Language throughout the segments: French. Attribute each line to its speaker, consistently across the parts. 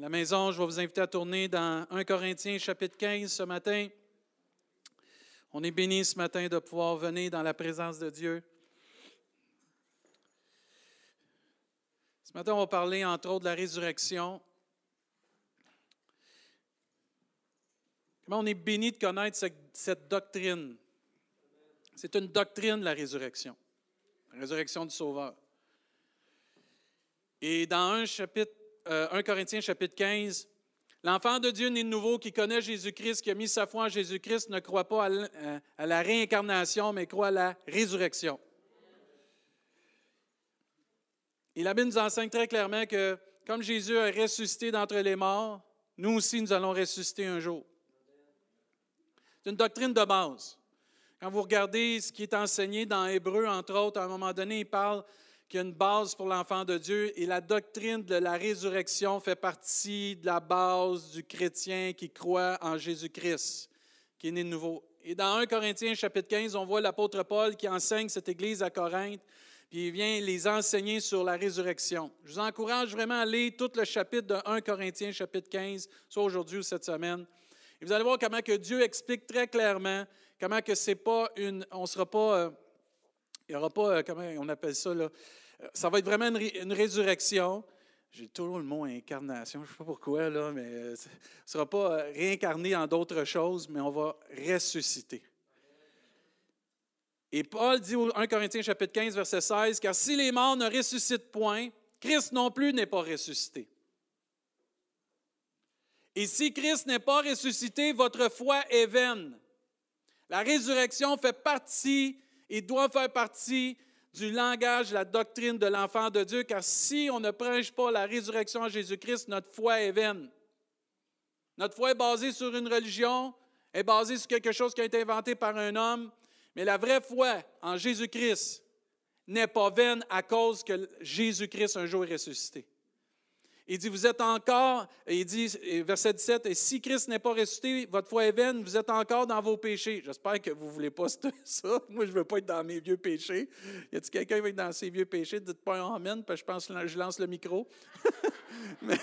Speaker 1: la maison, je vais vous inviter à tourner dans 1 Corinthiens chapitre 15 ce matin. On est béni ce matin de pouvoir venir dans la présence de Dieu. Ce matin, on va parler entre autres de la résurrection. Comment on est béni de connaître cette, doctrine? C'est une doctrine, la résurrection. La résurrection du Sauveur. Et dans 1, chapitre, 1 euh, Corinthiens chapitre 15, l'enfant de Dieu né de nouveau qui connaît Jésus-Christ, qui a mis sa foi en Jésus-Christ, ne croit pas à la réincarnation, mais croit à la résurrection. Et la Bible nous enseigne très clairement que comme Jésus a ressuscité d'entre les morts, nous aussi, nous allons ressusciter un jour. C'est une doctrine de base. Quand vous regardez ce qui est enseigné dans Hébreu, entre autres, à un moment donné, il parle qu'il y a une base pour l'enfant de Dieu et la doctrine de la résurrection fait partie de la base du chrétien qui croit en Jésus-Christ, qui est né de nouveau. Et dans 1 Corinthiens chapitre 15, on voit l'apôtre Paul qui enseigne cette église à Corinthe, puis il vient les enseigner sur la résurrection. Je vous encourage vraiment à lire tout le chapitre de 1 Corinthiens chapitre 15, soit aujourd'hui ou cette semaine. Et vous allez voir comment que Dieu explique très clairement comment que c'est pas une, on sera pas, euh, il n'y aura pas, euh, comment on appelle ça là, ça va être vraiment une, résurrection. J'ai toujours le mot incarnation, je ne sais pas pourquoi, mais euh, ce ne sera pas euh, réincarné en d'autres choses, mais on va ressusciter. Et Paul dit au 1 Corinthiens chapitre 15, verset 16, car si les morts ne ressuscitent point, Christ non plus n'est pas ressuscité. Et si Christ n'est pas ressuscité, votre foi est vaine. La résurrection fait partie et doit faire partie du langage, la doctrine de l'enfant de Dieu, car si on ne prêche pas la résurrection en Jésus-Christ, notre foi est vaine. Notre foi est basée sur une religion, est basée sur quelque chose qui a été inventé par un homme, mais la vraie foi en Jésus-Christ n'est pas vaine à cause que Jésus-Christ un jour est ressuscité. Il dit, vous êtes encore, il dit, verset 17, et si Christ n'est pas ressuscité, votre foi est vaine, vous êtes encore dans vos péchés. J'espère que vous ne voulez pas ça. Moi, je ne veux pas être dans mes vieux péchés. Y a-t-il quelqu'un qui veut être dans ses vieux péchés? Dites pas un amen, parce que je pense que je lance le micro. mais,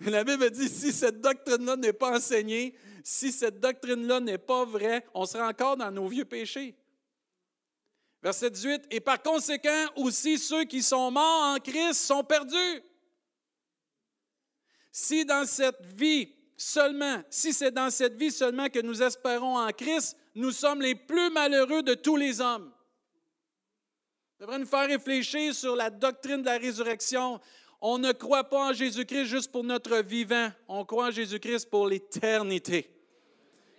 Speaker 1: la Bible dit, si cette doctrine-là n'est pas enseignée, si cette doctrine-là n'est pas vraie, on sera encore dans nos vieux péchés. Verset 18, et par conséquent aussi ceux qui sont morts en Christ sont perdus. Si dans cette vie seulement, si c'est dans cette vie seulement que nous espérons en Christ, nous sommes les plus malheureux de tous les hommes. Ça devrait nous faire réfléchir sur la doctrine de la résurrection. On ne croit pas en Jésus-Christ juste pour notre vivant, on croit en Jésus-Christ pour l'éternité.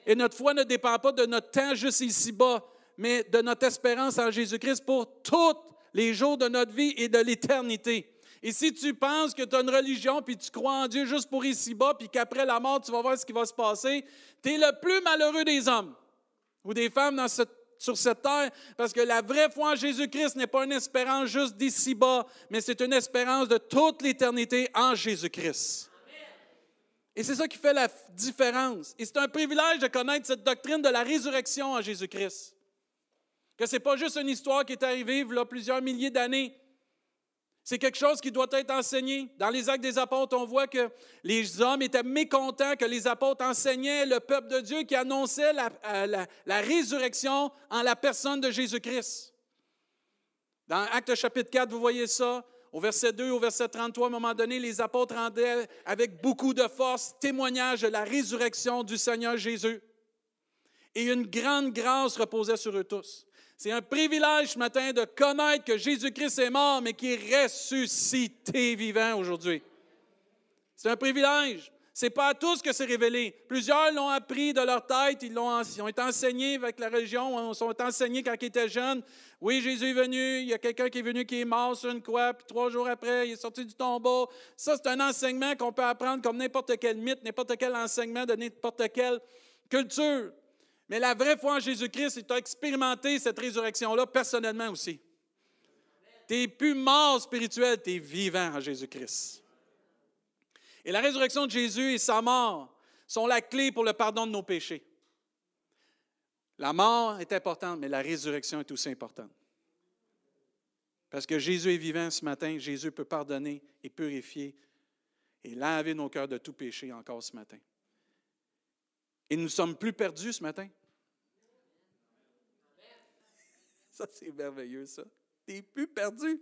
Speaker 1: Et notre foi ne dépend pas de notre temps juste ici-bas, mais de notre espérance en Jésus-Christ pour tous les jours de notre vie et de l'éternité. Et si tu penses que tu as une religion, puis tu crois en Dieu juste pour ici-bas, puis qu'après la mort, tu vas voir ce qui va se passer, tu es le plus malheureux des hommes ou des femmes sur cette terre, parce que la vraie foi en Jésus-Christ n'est pas une espérance juste d'ici-bas, mais c'est une espérance de toute l'éternité en Jésus-Christ. Et c'est ça qui fait la différence. Et c'est un privilège de connaître cette doctrine de la résurrection en Jésus-Christ. Que ce n'est pas juste une histoire qui est arrivée il y a plusieurs milliers d'années, c'est quelque chose qui doit être enseigné. Dans les actes des apôtres, on voit que les hommes étaient mécontents que les apôtres enseignaient le peuple de Dieu qui annonçait la, euh, résurrection en la personne de Jésus-Christ. Dans Actes chapitre 4, vous voyez ça. Au verset 2, au verset 33, à un moment donné, les apôtres rendaient avec beaucoup de force témoignage de la résurrection du Seigneur Jésus. Et une grande grâce reposait sur eux tous. C'est un privilège ce matin de connaître que Jésus-Christ est mort, mais qui est ressuscité vivant aujourd'hui. C'est un privilège. Ce n'est pas à tous que c'est révélé. Plusieurs l'ont appris de leur tête, ils, ont, ils, ont, été enseignés avec la religion, ils sont enseignés quand ils étaient jeunes. Oui, Jésus est venu, il y a quelqu'un qui est venu qui est mort sur une croix, puis trois jours après, il est sorti du tombeau. Ça, c'est un enseignement qu'on peut apprendre comme n'importe quel mythe, n'importe quel enseignement de n'importe quelle culture. Mais la vraie foi en Jésus-Christ, c'est tu as expérimenté cette résurrection-là personnellement aussi. Tu n'es plus mort spirituel, tu es vivant en Jésus-Christ. Et la résurrection de Jésus et sa mort sont la clé pour le pardon de nos péchés. La mort est importante, mais la résurrection est aussi importante. Parce que Jésus est vivant ce matin, Jésus peut pardonner et purifier et laver nos cœurs de tout péché encore ce matin. Et nous ne sommes plus perdus ce matin. Ça, c'est merveilleux, ça. Tu n'es plus perdu.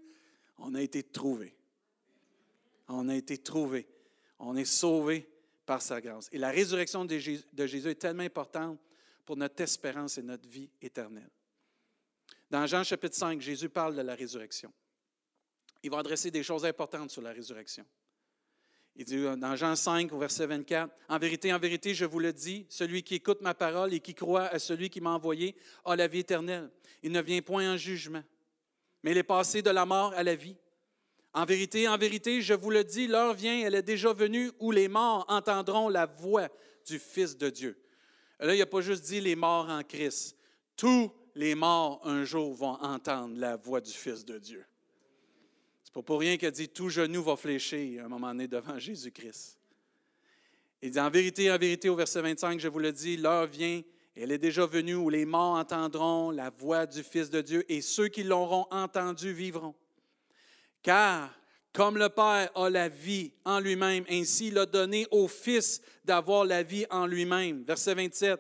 Speaker 1: On a été trouvés. On a été trouvés. On est sauvés par sa grâce. Et la résurrection de Jésus est tellement importante pour notre espérance et notre vie éternelle. Dans Jean chapitre 5, Jésus parle de la résurrection. Il va adresser des choses importantes sur la résurrection. Il dit dans Jean 5, au verset 24, En vérité, en vérité, je vous le dis, celui qui écoute ma parole et qui croit à celui qui m'a envoyé a la vie éternelle. Il ne vient point en jugement, mais il est passé de la mort à la vie. En vérité, en vérité, je vous le dis, l'heure vient, elle est déjà venue, où les morts entendront la voix du Fils de Dieu. Là, il n'a pas juste dit les morts en Christ. Tous les morts un jour vont entendre la voix du Fils de Dieu. Pas pour rien qu'il dit tout genou va fléchir à un moment donné devant Jésus-Christ. Il dit en vérité, en vérité, au verset 25, je vous le dis, l'heure vient, elle est déjà venue où les morts entendront la voix du Fils de Dieu et ceux qui l'auront entendu vivront. Car comme le Père a la vie en lui-même, ainsi il a donné au Fils d'avoir la vie en lui-même. Verset 27.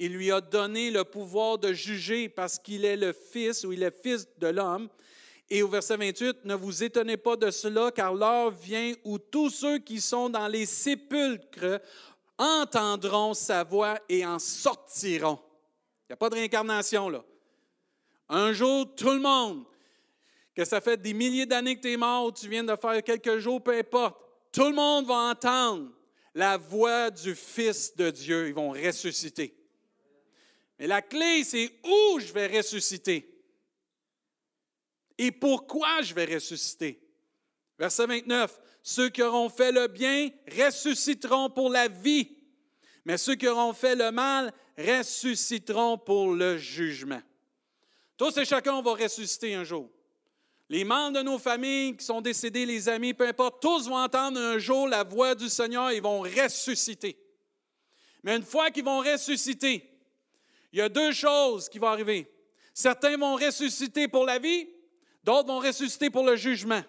Speaker 1: Il lui a donné le pouvoir de juger parce qu'il est le Fils ou il est Fils de l'homme. Et au verset 28, ne vous étonnez pas de cela, car l'heure vient où tous ceux qui sont dans les sépulcres entendront sa voix et en sortiront. Il n'y a pas de réincarnation là. Un jour, tout le monde que ça fait des milliers d'années que tu es mort ou tu viens de faire quelques jours, peu importe, tout le monde va entendre la voix du Fils de Dieu. Ils vont ressusciter. Mais la clé, c'est où je vais ressusciter? Et pourquoi je vais ressusciter? Verset 29, ceux qui auront fait le bien ressusciteront pour la vie, mais ceux qui auront fait le mal ressusciteront pour le jugement. Tous et chacun vont ressusciter un jour. Les membres de nos familles qui sont décédés, les amis, peu importe, tous vont entendre un jour la voix du Seigneur et vont ressusciter. Mais une fois qu'ils vont ressusciter, il y a deux choses qui vont arriver. Certains vont ressusciter pour la vie, d'autres vont ressusciter pour le jugement.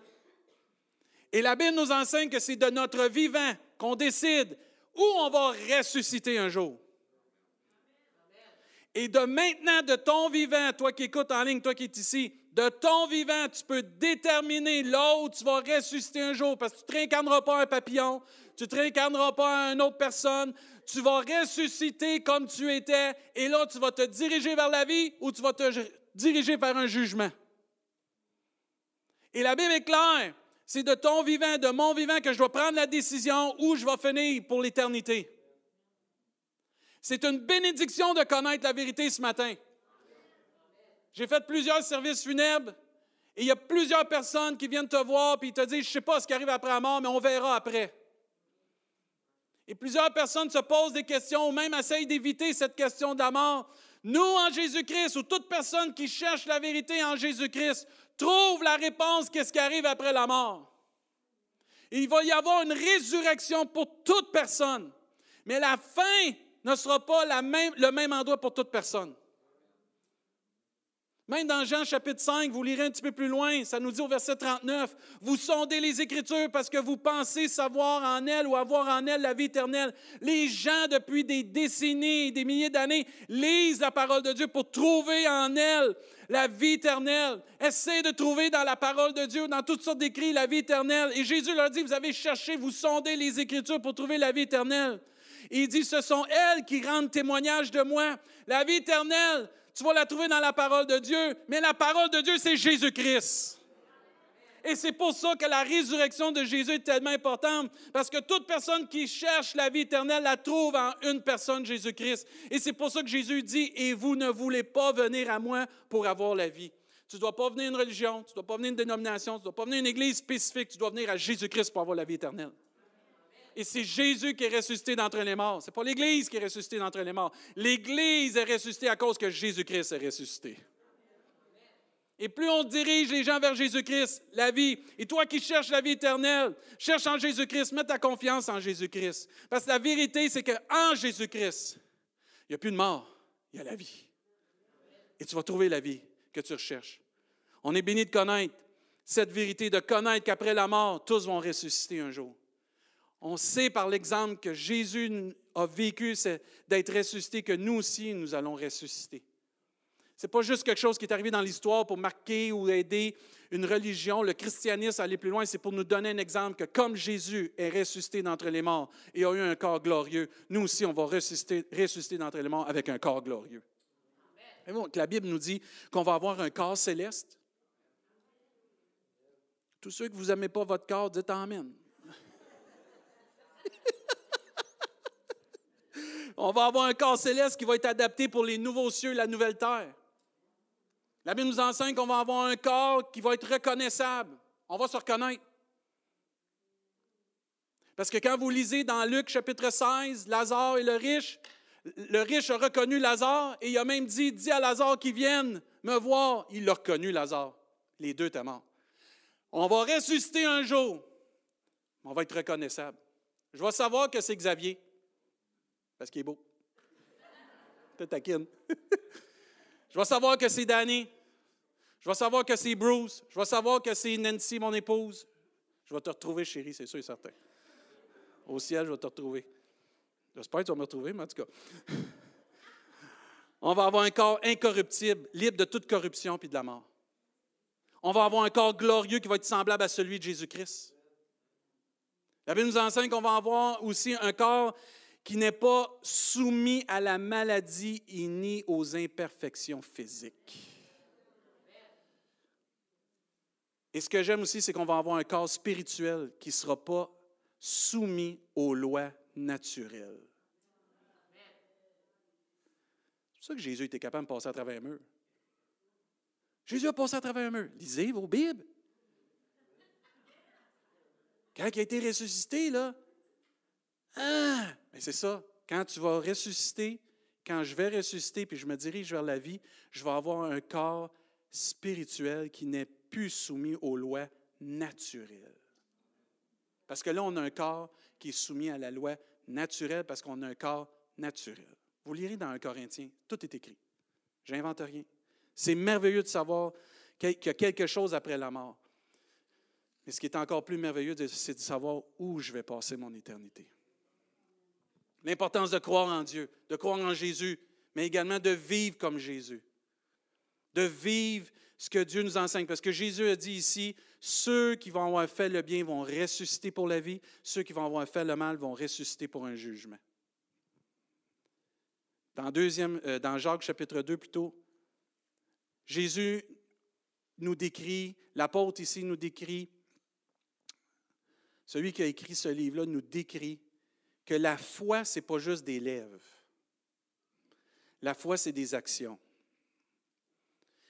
Speaker 1: Et la Bible nous enseigne que c'est de notre vivant qu'on décide où on va ressusciter un jour. Et de maintenant, de ton vivant, toi qui écoutes en ligne, toi qui es ici, de ton vivant, tu peux déterminer là où tu vas ressusciter un jour, parce que tu ne te réincarneras pas un papillon, tu ne te réincarneras pas une autre personne, tu vas ressusciter comme tu étais, et là, tu vas te diriger vers la vie ou tu vas te diriger vers un jugement. Et la Bible est claire, c'est de ton vivant, de mon vivant, que je dois prendre la décision où je vais finir pour l'éternité. C'est une bénédiction de connaître la vérité ce matin. J'ai fait plusieurs services funèbres et il y a plusieurs personnes qui viennent te voir et te disent Je ne sais pas ce qui arrive après la mort, mais on verra après. Et plusieurs personnes se posent des questions ou même essayent d'éviter cette question de la mort. Nous, en Jésus-Christ, ou toute personne qui cherche la vérité en Jésus-Christ, trouve la réponse qu'est-ce qui arrive après la mort? il va y avoir une résurrection pour toute personne. Mais la fin ne sera pas le même endroit pour toute personne. Même dans Jean chapitre 5, vous lirez un petit peu plus loin, ça nous dit au verset 39, vous sondez les Écritures parce que vous pensez savoir en elles ou avoir en elles la vie éternelle. Les gens, depuis des décennies, des milliers d'années, lisent la parole de Dieu pour trouver en elle la vie éternelle. Essayez de trouver dans la parole de Dieu, dans toutes sortes d'écrits, la vie éternelle. Et Jésus leur dit, vous avez cherché, vous sondez les Écritures pour trouver la vie éternelle. il dit, ce sont elles qui rendent témoignage de moi. La vie éternelle, tu vas la trouver dans la parole de Dieu, mais la parole de Dieu, c'est Jésus-Christ. Et c'est pour ça que la résurrection de Jésus est tellement importante, parce que toute personne qui cherche la vie éternelle la trouve en une personne, Jésus-Christ. Et c'est pour ça que Jésus dit, et vous ne voulez pas venir à moi pour avoir la vie. Tu ne dois pas venir une religion, tu ne dois pas venir une dénomination, tu ne dois pas venir une église spécifique, tu dois venir à Jésus-Christ pour avoir la vie éternelle. Et c'est Jésus qui est ressuscité d'entre les morts. Ce n'est pas l'Église qui est ressuscitée d'entre les morts. L'Église est ressuscitée à cause que Jésus-Christ est ressuscité. Et plus on dirige les gens vers Jésus-Christ, la vie, et toi qui cherches la vie éternelle, cherche en Jésus-Christ, mets ta confiance en Jésus-Christ. Parce que la vérité, c'est qu'en Jésus-Christ, il n'y a plus de mort, il y a la vie. Et tu vas trouver la vie que tu recherches. On est béni de connaître cette vérité, de connaître qu'après la mort, tous vont ressusciter un jour. On sait par l'exemple que Jésus a vécu d'être ressuscité, que nous aussi, nous allons ressusciter. Ce n'est pas juste quelque chose qui est arrivé dans l'histoire pour marquer ou aider une religion. Le christianisme, aller plus loin, c'est pour nous donner un exemple que comme Jésus est ressuscité d'entre les morts et a eu un corps glorieux, nous aussi, on va ressusciter, d'entre les morts avec un corps glorieux. Et bon, la Bible nous dit qu'on va avoir un corps céleste. Tous ceux que vous n'aimez pas votre corps, dites Amen. On va avoir un corps céleste qui va être adapté pour les nouveaux cieux et la nouvelle terre. La Bible nous enseigne qu'on va avoir un corps qui va être reconnaissable. On va se reconnaître. Parce que quand vous lisez dans Luc chapitre 16, Lazare et le riche, le riche a reconnu Lazare et il a même dit, dis à Lazare qu'il vienne me voir. Il l'a reconnu, Lazare. Les deux étaient morts. On va ressusciter un jour. On va être reconnaissable. Je vais savoir que c'est Xavier, parce qu'il est beau. Te taquine. Je vais savoir que c'est Danny. Je vais savoir que c'est Bruce. Je vais savoir que c'est Nancy, mon épouse. Je vais te retrouver, chérie, c'est sûr et certain. Au ciel, je vais te retrouver. J'espère que tu vas me retrouver, mais en tout cas. On va avoir un corps incorruptible, libre de toute corruption puis de la mort. On va avoir un corps glorieux qui va être semblable à celui de Jésus-Christ. La Bible nous enseigne qu'on va avoir aussi un corps qui n'est pas soumis à la maladie et ni aux imperfections physiques. Et ce que j'aime aussi, c'est qu'on va avoir un corps spirituel qui ne sera pas soumis aux lois naturelles. C'est pour ça que Jésus était capable de passer à travers un mur. Jésus a passé à travers un mur. Lisez vos Bibles. Quand il a été ressuscité, là, ah, c'est ça. Quand tu vas ressusciter, quand je vais ressusciter puis je me dirige vers la vie, je vais avoir un corps spirituel qui n'est plus soumis aux lois naturelles. Parce que là, on a un corps qui est soumis à la loi naturelle parce qu'on a un corps naturel. Vous lirez dans un Corinthien, tout est écrit. J'invente rien. C'est merveilleux de savoir qu'il y a quelque chose après la mort. Mais ce qui est encore plus merveilleux, c'est de savoir où je vais passer mon éternité. L'importance de croire en Dieu, de croire en Jésus, mais également de vivre comme Jésus. De vivre ce que Dieu nous enseigne. Parce que Jésus a dit ici, ceux qui vont avoir fait le bien vont ressusciter pour la vie, ceux qui vont avoir fait le mal vont ressusciter pour un jugement. Dans, euh, Jacques chapitre 2 plutôt, Jésus nous décrit, l'apôtre ici nous décrit, celui qui a écrit ce livre-là nous décrit que la foi, ce n'est pas juste des lèvres. La foi, c'est des actions.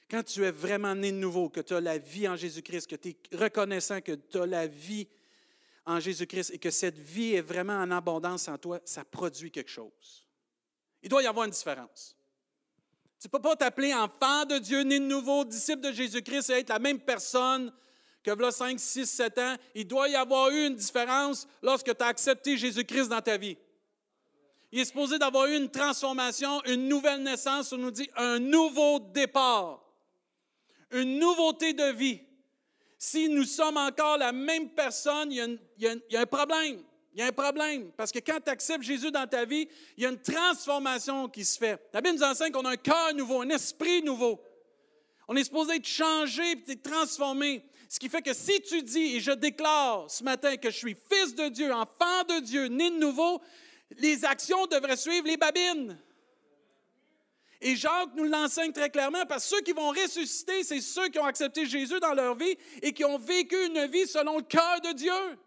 Speaker 1: Quand tu es vraiment né de nouveau, que tu as la vie en Jésus-Christ, que tu es reconnaissant que tu as la vie en Jésus-Christ et que cette vie est vraiment en abondance en toi, ça produit quelque chose. Il doit y avoir une différence. Tu ne peux pas t'appeler enfant de Dieu, né de nouveau, disciple de Jésus-Christ et être la même personne que voilà 5, 6, 7 ans, il doit y avoir eu une différence lorsque tu as accepté Jésus-Christ dans ta vie. Il est supposé d'avoir eu une transformation, une nouvelle naissance, on nous dit un nouveau départ, une nouveauté de vie. Si nous sommes encore la même personne, il y a, un problème. Il y a un problème. Parce que quand tu acceptes Jésus dans ta vie, il y a une transformation qui se fait. La Bible nous enseigne qu'on a un cœur nouveau, un esprit nouveau. On est supposé être changé et transformé. Ce qui fait que si tu dis, et je déclare ce matin que je suis fils de Dieu, enfant de Dieu, né de nouveau, les actions devraient suivre les babines. Et Jacques nous l'enseigne très clairement parce que ceux qui vont ressusciter, c'est ceux qui ont accepté Jésus dans leur vie et qui ont vécu une vie selon le cœur de Dieu.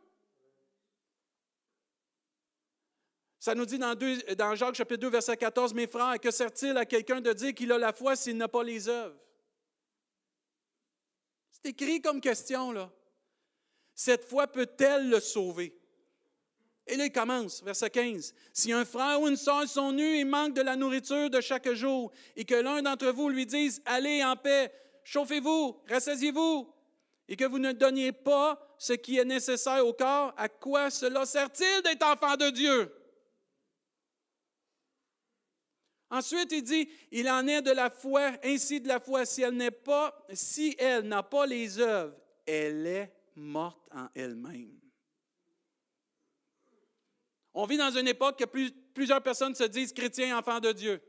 Speaker 1: Ça nous dit dans, dans Jacques chapitre 2, verset 14, Mes frères, que sert-il à quelqu'un de dire qu'il a la foi s'il n'a pas les œuvres? C'est écrit comme question, là. Cette foi peut-elle le sauver? Et là, il commence, verset 15. Si un frère ou une soeur sont nus et manquent de la nourriture de chaque jour, et que l'un d'entre vous lui dise Allez en paix, chauffez-vous, rassasiez-vous, et que vous ne donniez pas ce qui est nécessaire au corps, à quoi cela sert-il d'être enfant de Dieu? Ensuite, il dit, il en est de la foi, ainsi de la foi, si elle n'est pas, si elle n'a pas les œuvres, elle est morte en elle-même. On vit dans une époque que plusieurs personnes se disent chrétiens, enfants de Dieu.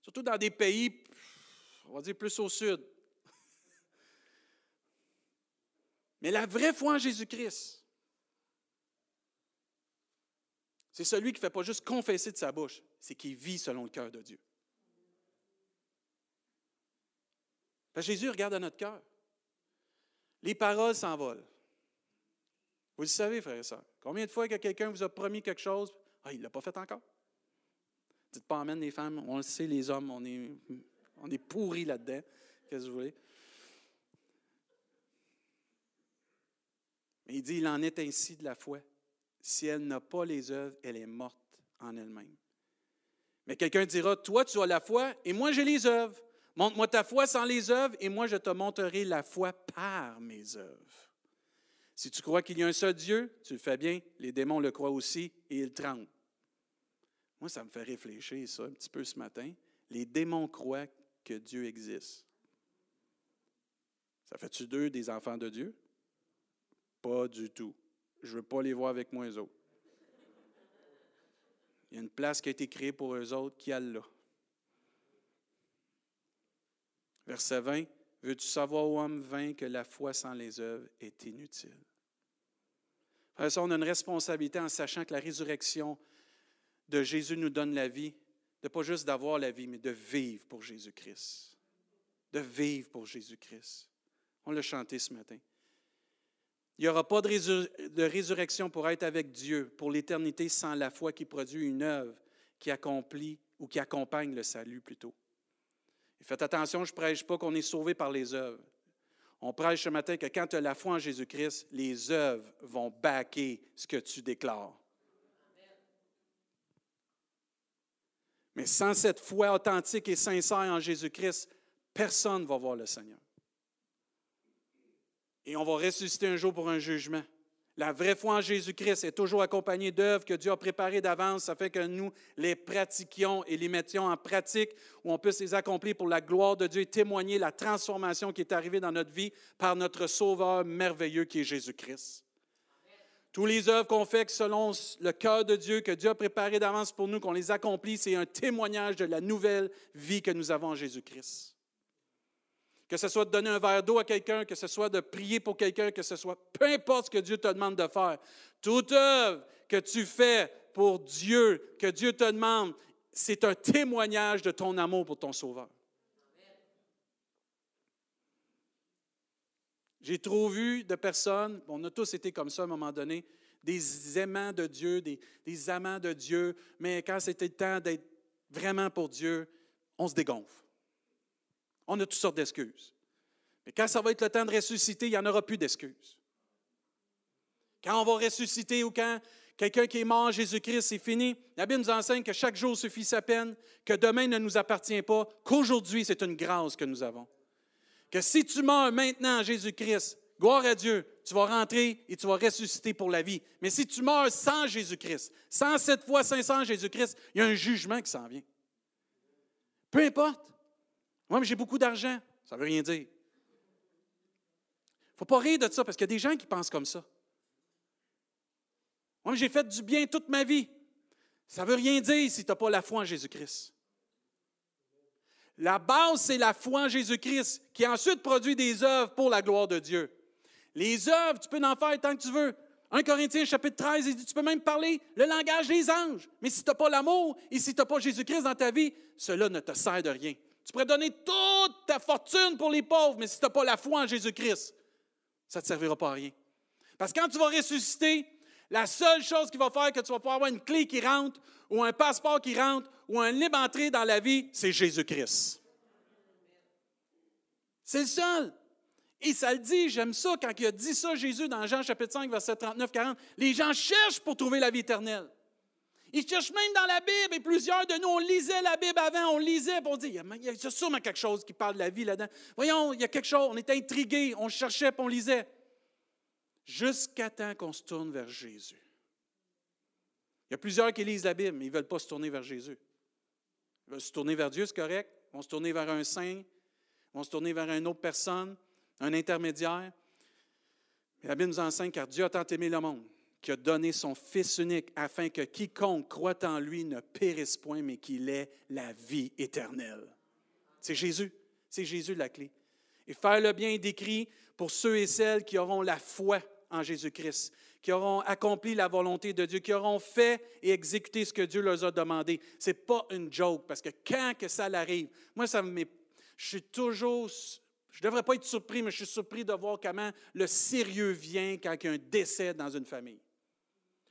Speaker 1: Surtout dans des pays, on va dire plus au sud. Mais la vraie foi en Jésus-Christ, c'est celui qui ne fait pas juste confesser de sa bouche, c'est qui vit selon le cœur de Dieu. Jésus regarde à notre cœur. Les paroles s'envolent. Vous le savez, frères et sœurs. Combien de fois que quelqu'un vous a promis quelque chose, ah, il ne l'a pas fait encore? Dites pas amène les femmes, on le sait, les hommes, on est, on est pourris là-dedans. Qu'est-ce que vous voulez? Mais il dit, il en est ainsi de la foi. Si elle n'a pas les œuvres, elle est morte en elle-même. Mais quelqu'un dira, toi tu as la foi et moi j'ai les œuvres. Montre-moi ta foi sans les œuvres et moi je te montrerai la foi par mes œuvres. Si tu crois qu'il y a un seul Dieu, tu le fais bien, les démons le croient aussi et ils tremblent. Moi, ça me fait réfléchir ça un petit peu ce matin. Les démons croient que Dieu existe. Ça fait-tu d'eux des enfants de Dieu? Pas du tout. Je ne veux pas les voir avec moi, eux autres. Il y a une place qui a été créée pour eux autres qui a là. Verset 20. Veux-tu savoir, ô homme vain, que la foi sans les œuvres est inutile? ça, on a une responsabilité en sachant que la résurrection de Jésus nous donne la vie, de pas juste d'avoir la vie, mais de vivre pour Jésus-Christ. De vivre pour Jésus-Christ. On l'a chanté ce matin. Il n'y aura pas de, résurrection pour être avec Dieu pour l'éternité sans la foi qui produit une œuvre qui accomplit ou qui accompagne le salut plutôt. faites attention, je ne prêche pas qu'on est sauvé par les œuvres. On prêche ce matin que quand tu as la foi en Jésus-Christ, les œuvres vont baquer ce que tu déclares. Mais sans cette foi authentique et sincère en Jésus-Christ, personne ne va voir le Seigneur. Et on va ressusciter un jour pour un jugement. La vraie foi en Jésus-Christ est toujours accompagnée d'œuvres que Dieu a préparées d'avance. Ça fait que nous les pratiquions et les mettions en pratique, où on puisse les accomplir pour la gloire de Dieu et témoigner la transformation qui est arrivée dans notre vie par notre Sauveur merveilleux qui est Jésus-Christ. Tous les œuvres qu'on fait selon le cœur de Dieu, que Dieu a préparé d'avance pour nous, qu'on les accomplit, c'est un témoignage de la nouvelle vie que nous avons en Jésus-Christ. Que ce soit de donner un verre d'eau à quelqu'un, que ce soit de prier pour quelqu'un, que ce soit peu importe ce que Dieu te demande de faire. Toute œuvre que tu fais pour Dieu, que Dieu te demande, c'est un témoignage de ton amour pour ton Sauveur. J'ai trop vu de personnes, on a tous été comme ça à un moment donné, des aimants de Dieu, des, amants de Dieu, mais quand c'était le temps d'être vraiment pour Dieu, on se dégonfle. On a toutes sortes d'excuses. Mais quand ça va être le temps de ressusciter, il n'y en aura plus d'excuses. Quand on va ressusciter ou quand quelqu'un qui est mort en Jésus-Christ, c'est fini. La Bible nous enseigne que chaque jour suffit sa peine, que demain ne nous appartient pas, qu'aujourd'hui c'est une grâce que nous avons que si tu meurs maintenant en Jésus-Christ, gloire à Dieu, tu vas rentrer et tu vas ressusciter pour la vie. Mais si tu meurs sans Jésus-Christ, sans cette foi sincère en Jésus-Christ, il y a un jugement qui s'en vient. Peu importe. Moi, mais j'ai beaucoup d'argent. Ça ne veut rien dire. Il ne faut pas rire de ça parce qu'il y a des gens qui pensent comme ça. Moi, j'ai fait du bien toute ma vie. Ça ne veut rien dire si tu n'as pas la foi en Jésus-Christ. La base, c'est la foi en Jésus-Christ, qui ensuite produit des œuvres pour la gloire de Dieu. Les œuvres, tu peux en faire tant que tu veux. 1 Corinthiens chapitre 13, il dit, tu peux même parler le langage des anges. Mais si tu n'as pas l'amour et si tu n'as pas Jésus-Christ dans ta vie, cela ne te sert de rien. Tu pourrais donner toute ta fortune pour les pauvres, mais si tu n'as pas la foi en Jésus-Christ, ça ne te servira pas à rien. Parce que quand tu vas ressusciter, la seule chose qui va faire que tu vas pouvoir avoir une clé qui rentre, ou un passeport qui rentre, ou un libre entrée dans la vie, c'est Jésus-Christ. C'est le seul. Et ça le dit, j'aime ça, quand il a dit ça, Jésus, dans Jean chapitre 5, verset 39-40, les gens cherchent pour trouver la vie éternelle. Ils cherchent même dans la Bible, et plusieurs de nous, on lisait la Bible avant, on lisait, puis on dit, il y a sûrement quelque chose qui parle de la vie là-dedans. Voyons, il y a quelque chose, on était intrigués, on cherchait, puis on lisait jusqu'à temps qu'on se tourne vers Jésus. Il y a plusieurs qui lisent la Bible, mais ils ne veulent pas se tourner vers Jésus. Ils veulent se tourner vers Dieu, c'est correct. Ils vont se tourner vers un saint, ils vont se tourner vers une autre personne, un intermédiaire. Mais la Bible nous enseigne car Dieu a tant aimé le monde qui a donné son Fils unique afin que quiconque croit en lui ne périsse point, mais qu'il ait la vie éternelle. C'est Jésus. C'est Jésus la clé. Et faire le bien est décrit pour ceux et celles qui auront la foi en Jésus-Christ, qui auront accompli la volonté de Dieu, qui auront fait et exécuté ce que Dieu leur a demandé. Ce n'est pas une joke, parce que quand que ça l'arrive, moi, ça je suis toujours, je ne devrais pas être surpris, mais je suis surpris de voir comment le sérieux vient quand il y a un décès dans une famille.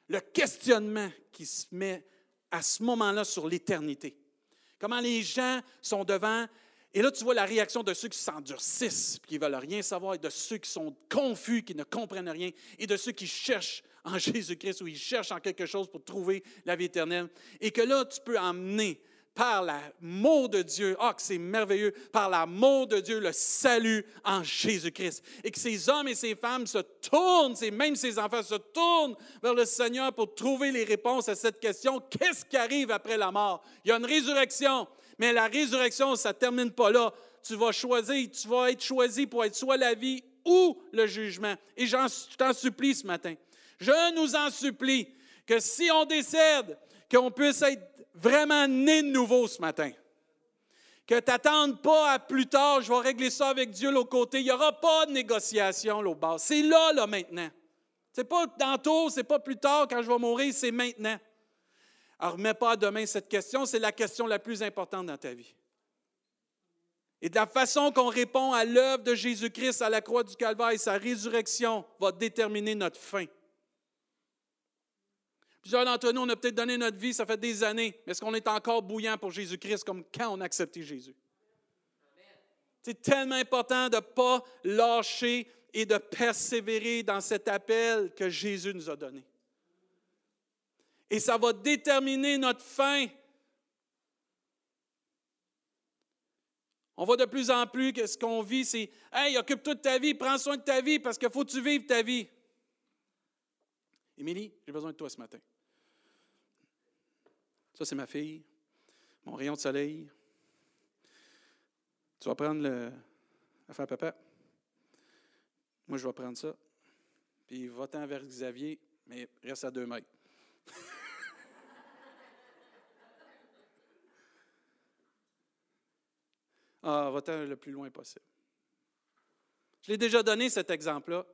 Speaker 1: Le questionnement qui se met à ce moment-là sur l'éternité. Comment les gens sont devant et là, tu vois la réaction de ceux qui s'endurcissent, qui ne veulent rien savoir, et de ceux qui sont confus, qui ne comprennent rien, et de ceux qui cherchent en Jésus-Christ ou ils cherchent en quelque chose pour trouver la vie éternelle. Et que là, tu peux emmener par l'amour de Dieu, ah, que c'est merveilleux, par l'amour de Dieu, le salut en Jésus-Christ. Et que ces hommes et ces femmes se tournent, même ces enfants se tournent vers le Seigneur pour trouver les réponses à cette question, qu'est-ce qui arrive après la mort? Il y a une résurrection, mais la résurrection, ça ne termine pas là. Tu vas choisir, tu vas être choisi pour être soit la vie ou le jugement. Et je t'en supplie ce matin. Je nous en supplie que si on décède, qu'on puisse être vraiment né de nouveau ce matin. Que tu n'attendes pas à plus tard, je vais régler ça avec Dieu l'autre côté. Il n'y aura pas de négociation l'autre bas. C'est là, là, maintenant. C'est pas tantôt, c'est pas plus tard quand je vais mourir, c'est maintenant. Alors, remets pas à demain cette question, c'est la question la plus importante dans ta vie. Et de la façon qu'on répond à l'œuvre de Jésus-Christ à la croix du Calvaire et sa résurrection va déterminer notre fin. Plusieurs d'entre nous, on a peut-être donné notre vie, ça fait des années, mais est-ce qu'on est encore bouillant pour Jésus-Christ comme quand on a accepté Jésus? C'est tellement important de ne pas lâcher et de persévérer dans cet appel que Jésus nous a donné. Et ça va déterminer notre fin. On voit de plus en plus que ce qu'on vit, c'est Hey, occupe-toi de ta vie, prends soin de ta vie parce qu'il faut que tu vives ta vie. Émilie, j'ai besoin de toi ce matin. Ça, c'est ma fille, mon rayon de soleil. Tu vas prendre le. faire papa. Moi, je vais prendre ça. Puis va-t'en vers Xavier, mais reste à deux mètres. Ah, va-t'en le plus loin possible. Je l'ai déjà donné cet exemple-là.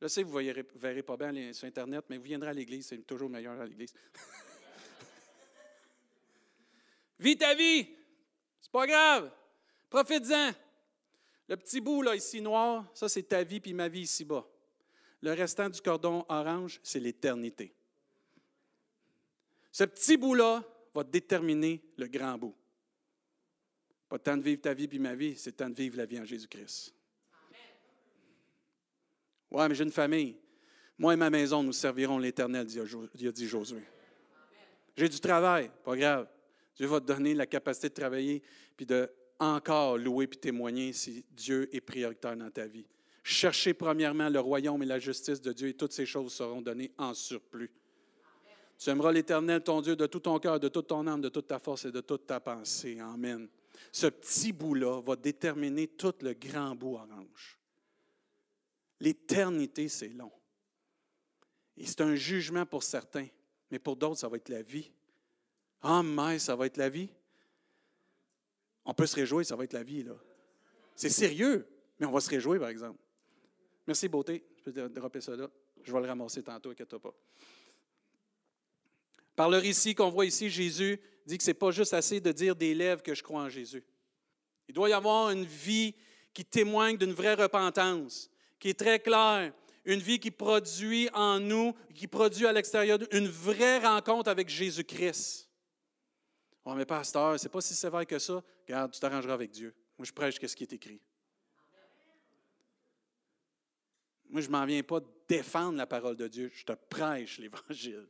Speaker 1: Je sais que vous ne verrez pas bien sur Internet, mais vous viendrez à l'Église, c'est toujours meilleur à l'Église. Vis ta vie, c'est pas grave, profite-en. Le petit bout là, ici noir, ça c'est ta vie puis ma vie ici bas. Le restant du cordon orange, c'est l'éternité. Ce petit bout-là va déterminer le grand bout. Pas temps de vivre ta vie puis ma vie, c'est temps de vivre la vie en Jésus-Christ. Ouais, mais j'ai une famille. Moi et ma maison, nous servirons l'Éternel, dit dit Josué. J'ai du travail, pas grave. Dieu va te donner la capacité de travailler puis de encore louer puis témoigner si Dieu est prioritaire dans ta vie. Cherchez premièrement le royaume et la justice de Dieu et toutes ces choses seront données en surplus. Tu aimeras l'Éternel, ton Dieu, de tout ton cœur, de toute ton âme, de toute ta force et de toute ta pensée. Amen. Ce petit bout-là va déterminer tout le grand bout orange. L'éternité, c'est long. Et c'est un jugement pour certains, mais pour d'autres, ça va être la vie. Ah, mais ça va être la vie. On peut se réjouir, ça va être la vie. là. C'est sérieux, mais on va se réjouir, par exemple. Merci, beauté. Je peux dropper ça là. Je vais le ramasser tantôt, inquiète pas. Par le récit qu'on voit ici, Jésus dit que ce n'est pas juste assez de dire des lèvres que je crois en Jésus. Il doit y avoir une vie qui témoigne d'une vraie repentance, qui est très claire, une vie qui produit en nous, qui produit à l'extérieur une vraie rencontre avec Jésus-Christ. Oh, mais pasteur, c'est pas si sévère que ça. Regarde, tu t'arrangeras avec Dieu. Moi, je prêche ce qui est écrit. Moi, je ne m'en viens pas défendre la parole de Dieu. Je te prêche l'Évangile.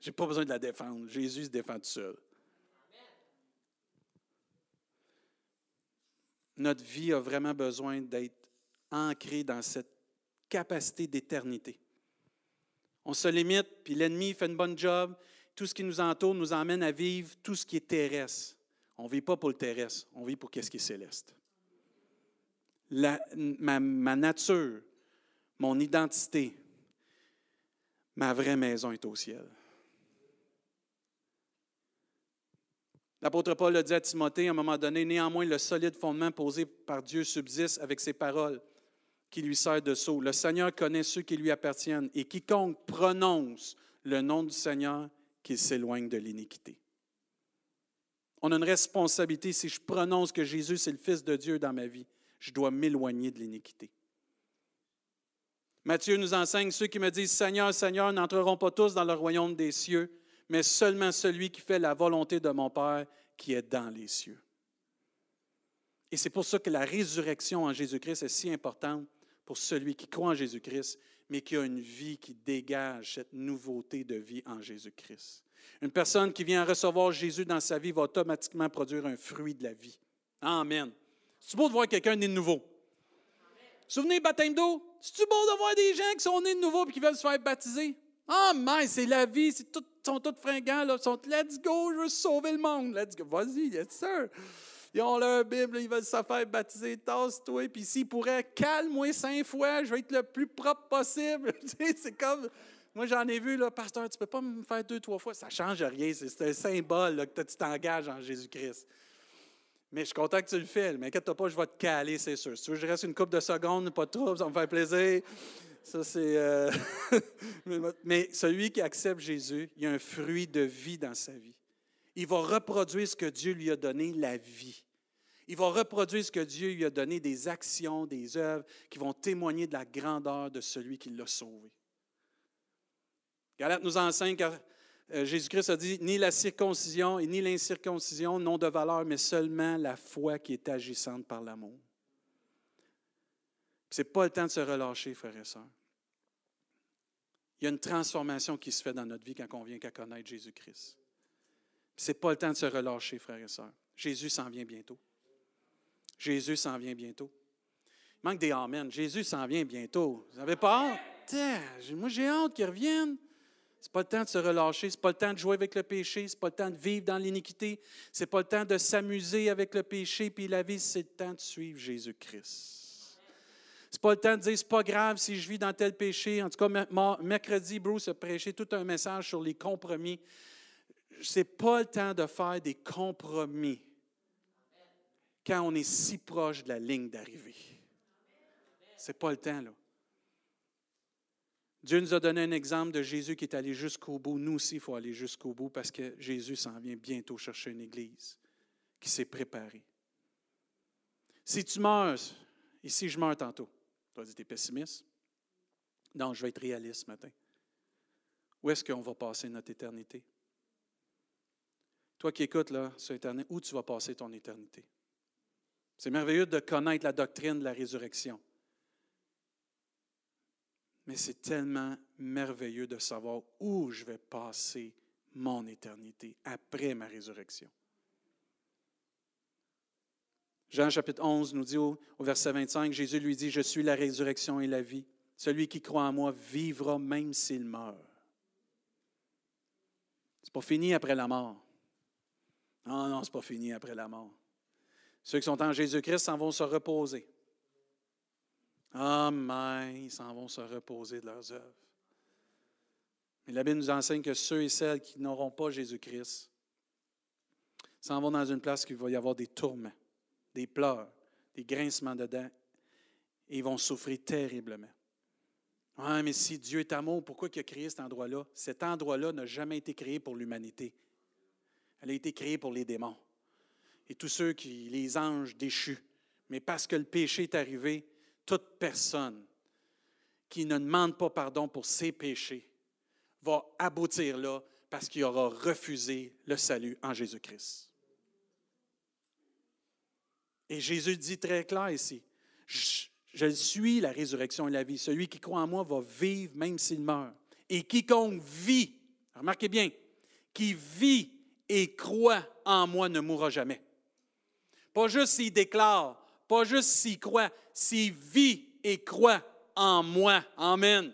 Speaker 1: Je n'ai pas besoin de la défendre. Jésus se défend tout seul. Notre vie a vraiment besoin d'être ancrée dans cette capacité d'éternité. On se limite, puis l'ennemi fait une bonne job, tout ce qui nous entoure nous emmène à vivre tout ce qui est terrestre. On ne vit pas pour le terrestre, on vit pour ce qui est céleste. ma, nature, mon identité, Ma vraie maison est au ciel. L'apôtre Paul a dit à Timothée à un moment donné, néanmoins le solide fondement posé par Dieu subsiste avec ses paroles qui lui servent de sceau. Le Seigneur connaît ceux qui lui appartiennent et quiconque prononce le nom du Seigneur, qu'il s'éloigne de l'iniquité. On a une responsabilité. Si je prononce que Jésus c'est le Fils de Dieu dans ma vie, je dois m'éloigner de l'iniquité. Matthieu nous enseigne, ceux qui me disent Seigneur, Seigneur n'entreront pas tous dans le royaume des cieux, mais seulement celui qui fait la volonté de mon Père qui est dans les cieux. Et c'est pour ça que la résurrection en Jésus-Christ est si importante pour celui qui croit en Jésus-Christ, mais qui a une vie qui dégage cette nouveauté de vie en Jésus-Christ. Une personne qui vient recevoir Jésus dans sa vie va automatiquement produire un fruit de la vie. Amen. C'est beau de voir quelqu'un né de nouveau. Souvenez, baptême d'eau? C'est-tu beau de voir des gens qui sont nés de nouveau et qui veulent se faire baptiser? Ah, mais c'est la vie, ils sont tous fringants. Ils sont let's go, je veux sauver le monde. Let's go. Vas-y, yes sir. Ils ont leur Bible, ils veulent se faire baptiser, tasse-toi. Puis s'ils pourraient, calme-moi cinq fois, je vais être le plus propre possible. c'est comme. Moi, j'en ai vu, là, pasteur, tu peux pas me faire deux, trois fois. Ça change rien. C'est un symbole que tu t'engages en Jésus-Christ. Mais je suis content que tu le fais. Mais inquiète-toi pas, je vais te caler, c'est sûr. Si tu veux je reste une couple de secondes, pas trop, ça me fait plaisir. Ça, c'est. Euh, mais celui qui accepte Jésus, il y a un fruit de vie dans sa vie. Il va reproduire ce que Dieu lui a donné, la vie. Il va reproduire ce que Dieu lui a donné, des actions, des œuvres qui vont témoigner de la grandeur de celui qui l'a sauvé. Galate nous enseigne que euh, Jésus-Christ a dit ni la circoncision et ni l'incirconcision n'ont de valeur, mais seulement la foi qui est agissante par l'amour. Ce n'est pas le temps de se relâcher, frères et sœurs. Il y a une transformation qui se fait dans notre vie quand on vient qu'à connaître Jésus-Christ. Ce n'est pas le temps de se relâcher, frères et sœurs. Jésus s'en vient bientôt. Jésus s'en vient bientôt. Il manque des Amen. Jésus s'en vient bientôt. Vous n'avez pas hâte? Moi, j'ai hâte qu'il revienne. Ce n'est pas le temps de se relâcher, ce n'est pas le temps de jouer avec le péché, ce n'est pas le temps de vivre dans l'iniquité, ce n'est pas le temps de s'amuser avec le péché, puis la vie, c'est le temps de suivre Jésus-Christ. Ce n'est pas le temps de dire, c'est pas grave si je vis dans tel péché. En tout cas, mercredi, Bruce a prêché tout un message sur les compromis. Ce n'est pas le temps de faire des compromis quand on est si proche de la ligne d'arrivée. Ce n'est pas le temps, là. Dieu nous a donné un exemple de Jésus qui est allé jusqu'au bout. Nous aussi, il faut aller jusqu'au bout parce que Jésus s'en vient bientôt chercher une église qui s'est préparée. Si tu meurs, si je meurs tantôt, tu vas dire, tu es pessimiste? Non, je vais être réaliste ce matin. Où est-ce qu'on va passer notre éternité? Toi qui écoutes là, sur Internet, où tu vas passer ton éternité? C'est merveilleux de connaître la doctrine de la résurrection. Mais c'est tellement merveilleux de savoir où je vais passer mon éternité après ma résurrection. Jean chapitre 11 nous dit au, verset 25, Jésus lui dit, Je suis la résurrection et la vie. Celui qui croit en moi vivra même s'il meurt. Ce n'est pas fini après la mort. Non, non, ce n'est pas fini après la mort. Ceux qui sont en Jésus-Christ s'en vont se reposer. Amen. Ils s'en vont se reposer de leurs œuvres. Mais la Bible nous enseigne que ceux et celles qui n'auront pas Jésus-Christ s'en vont dans une place où il va y avoir des tourments, des pleurs, des grincements de dents, et ils vont souffrir terriblement. Ah, mais si Dieu est amour, pourquoi il a créé cet endroit-là? Cet endroit-là n'a jamais été créé pour l'humanité. Elle a été créée pour les démons et tous ceux qui, les anges déchus. Mais parce que le péché est arrivé, toute personne qui ne demande pas pardon pour ses péchés va aboutir là parce qu'il aura refusé le salut en Jésus-Christ. Et Jésus dit très clair ici, je, suis la résurrection et la vie. Celui qui croit en moi va vivre même s'il meurt. Et quiconque vit, remarquez bien, qui vit et croit en moi ne mourra jamais. Pas juste s'il déclare, pas juste s'il croit, s'il vit et croit en moi. Amen.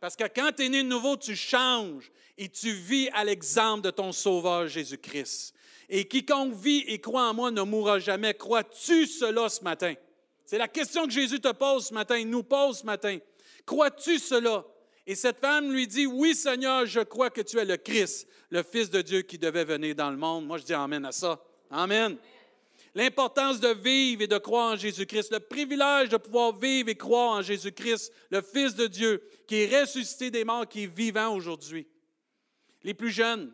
Speaker 1: Parce que quand tu es né de nouveau, tu changes et tu vis à l'exemple de ton Sauveur Jésus-Christ. Et quiconque vit et croit en moi ne mourra jamais. Crois-tu cela ce matin? C'est la question que Jésus te pose ce matin, il nous pose ce matin. Crois-tu cela? Et cette femme lui dit, oui Seigneur, je crois que tu es le Christ, le Fils de Dieu qui devait venir dans le monde. Moi, je dis Amen à ça. Amen. L'importance de vivre et de croire en Jésus-Christ, le privilège de pouvoir vivre et croire en Jésus-Christ, le Fils de Dieu, qui est ressuscité des morts, qui est vivant aujourd'hui. Les plus jeunes,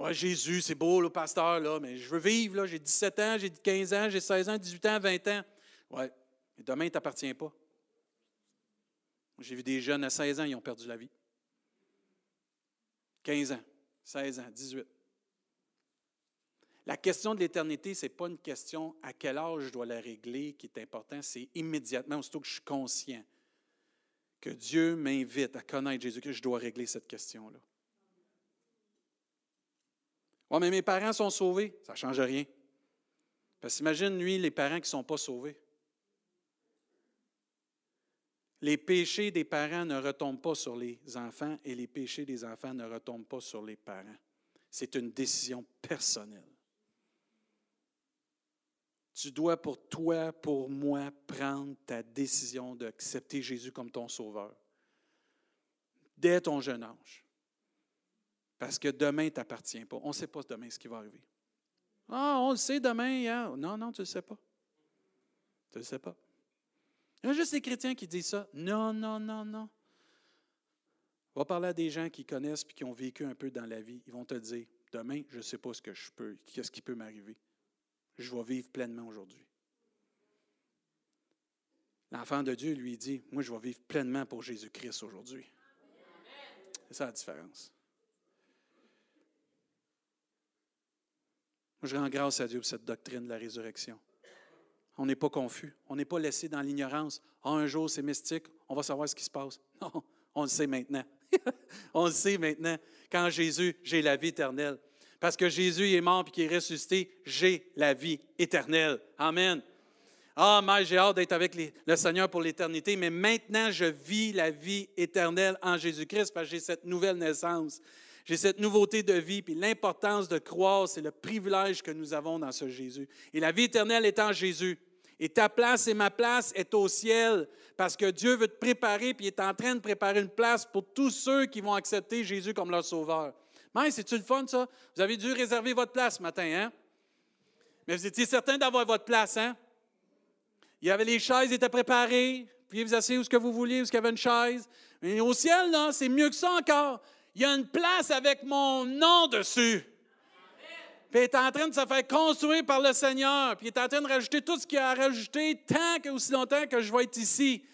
Speaker 1: Ouais, Jésus, c'est beau, le pasteur, là, mais je veux vivre. J'ai 17 ans, j'ai 15 ans, j'ai 16 ans, 18 ans, 20 ans. Ouais, mais demain, il ne t'appartient pas. J'ai vu des jeunes à 16 ans, ils ont perdu la vie. 15 ans, 16 ans, 18. La question de l'éternité, ce n'est pas une question à quel âge je dois la régler qui est important, c'est immédiatement, aussitôt que je suis conscient que Dieu m'invite à connaître Jésus, que je dois régler cette question-là. Oui, mais mes parents sont sauvés. Ça ne change rien. Parce qu'imagine, lui, les parents qui ne sont pas sauvés. Les péchés des parents ne retombent pas sur les enfants et les péchés des enfants ne retombent pas sur les parents. C'est une décision personnelle. Tu dois pour toi, pour moi, prendre ta décision d'accepter Jésus comme ton sauveur. Dès ton jeune âge. Parce que demain ne t'appartient pas. On ne sait pas demain ce qui va arriver. Ah, on le sait demain. Hein? Non, non, tu ne le sais pas. Tu ne le sais pas. Il y a juste les chrétiens qui disent ça. Non, non, non, non. Va parler à des gens qui connaissent et qui ont vécu un peu dans la vie. Ils vont te dire demain, je ne sais pas ce que je peux, qu'est-ce qui peut m'arriver. Je vais vivre pleinement aujourd'hui. L'enfant de Dieu lui dit Moi, je vais vivre pleinement pour Jésus-Christ aujourd'hui. C'est ça la différence. je rends grâce à Dieu pour cette doctrine de la résurrection. On n'est pas confus. On n'est pas laissé dans l'ignorance. Ah, un jour, c'est mystique, on va savoir ce qui se passe. Non, on le sait maintenant. on le sait maintenant. Quand Jésus, j'ai la vie éternelle. Parce que Jésus est mort et qu'il est ressuscité, j'ai la vie éternelle. Amen. Ah, mais j'ai hâte d'être avec le Seigneur pour l'éternité, mais maintenant je vis la vie éternelle en Jésus-Christ parce que j'ai cette nouvelle naissance. J'ai cette nouveauté de vie, puis l'importance de croire, c'est le privilège que nous avons dans ce Jésus. Et la vie éternelle est en Jésus. Et ta place et ma place est au ciel, parce que Dieu veut te préparer, puis il est en train de préparer une place pour tous ceux qui vont accepter Jésus comme leur sauveur. Mais c'est-tu le fun, ça? Vous avez dû réserver votre place ce matin, hein? Mais vous étiez certain d'avoir votre place, hein? Il y avait les chaises étaient préparées, puis vous asseyez où ce que vous vouliez, où ce qu'il y avait une chaise. Mais au ciel, là, c'est mieux que ça encore il y a une place avec mon nom dessus. Puis il est en train de se faire construire par le Seigneur. Puis il est en train de rajouter tout ce qu'il a rajouté tant que aussi longtemps que je vais être ici.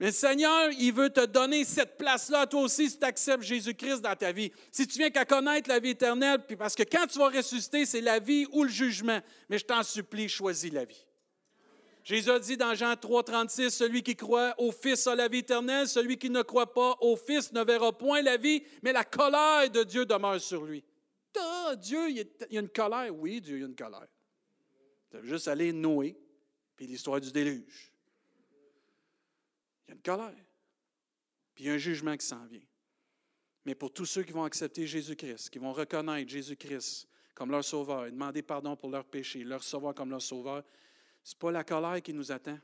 Speaker 1: Mais le Seigneur, il veut te donner cette place-là, toi aussi, si tu acceptes Jésus-Christ dans ta vie. Si tu viens qu'à connaître la vie éternelle, puis parce que quand tu vas ressusciter, c'est la vie ou le jugement. Mais je t'en supplie, choisis la vie. Jésus a dit dans Jean 3, 36, Celui qui croit au Fils a la vie éternelle, celui qui ne croit pas au Fils ne verra point la vie, mais la colère de Dieu demeure sur lui. Dieu, il y a une colère. Oui, Dieu, il y a une colère. Tu juste aller Noé, puis l'histoire du déluge. Il y a une colère. Puis il y a un jugement qui s'en vient. Mais pour tous ceux qui vont accepter Jésus-Christ, qui vont reconnaître Jésus-Christ comme leur sauveur et demander pardon pour leurs péchés, leur recevoir comme leur sauveur, ce n'est pas la colère qui nous attend.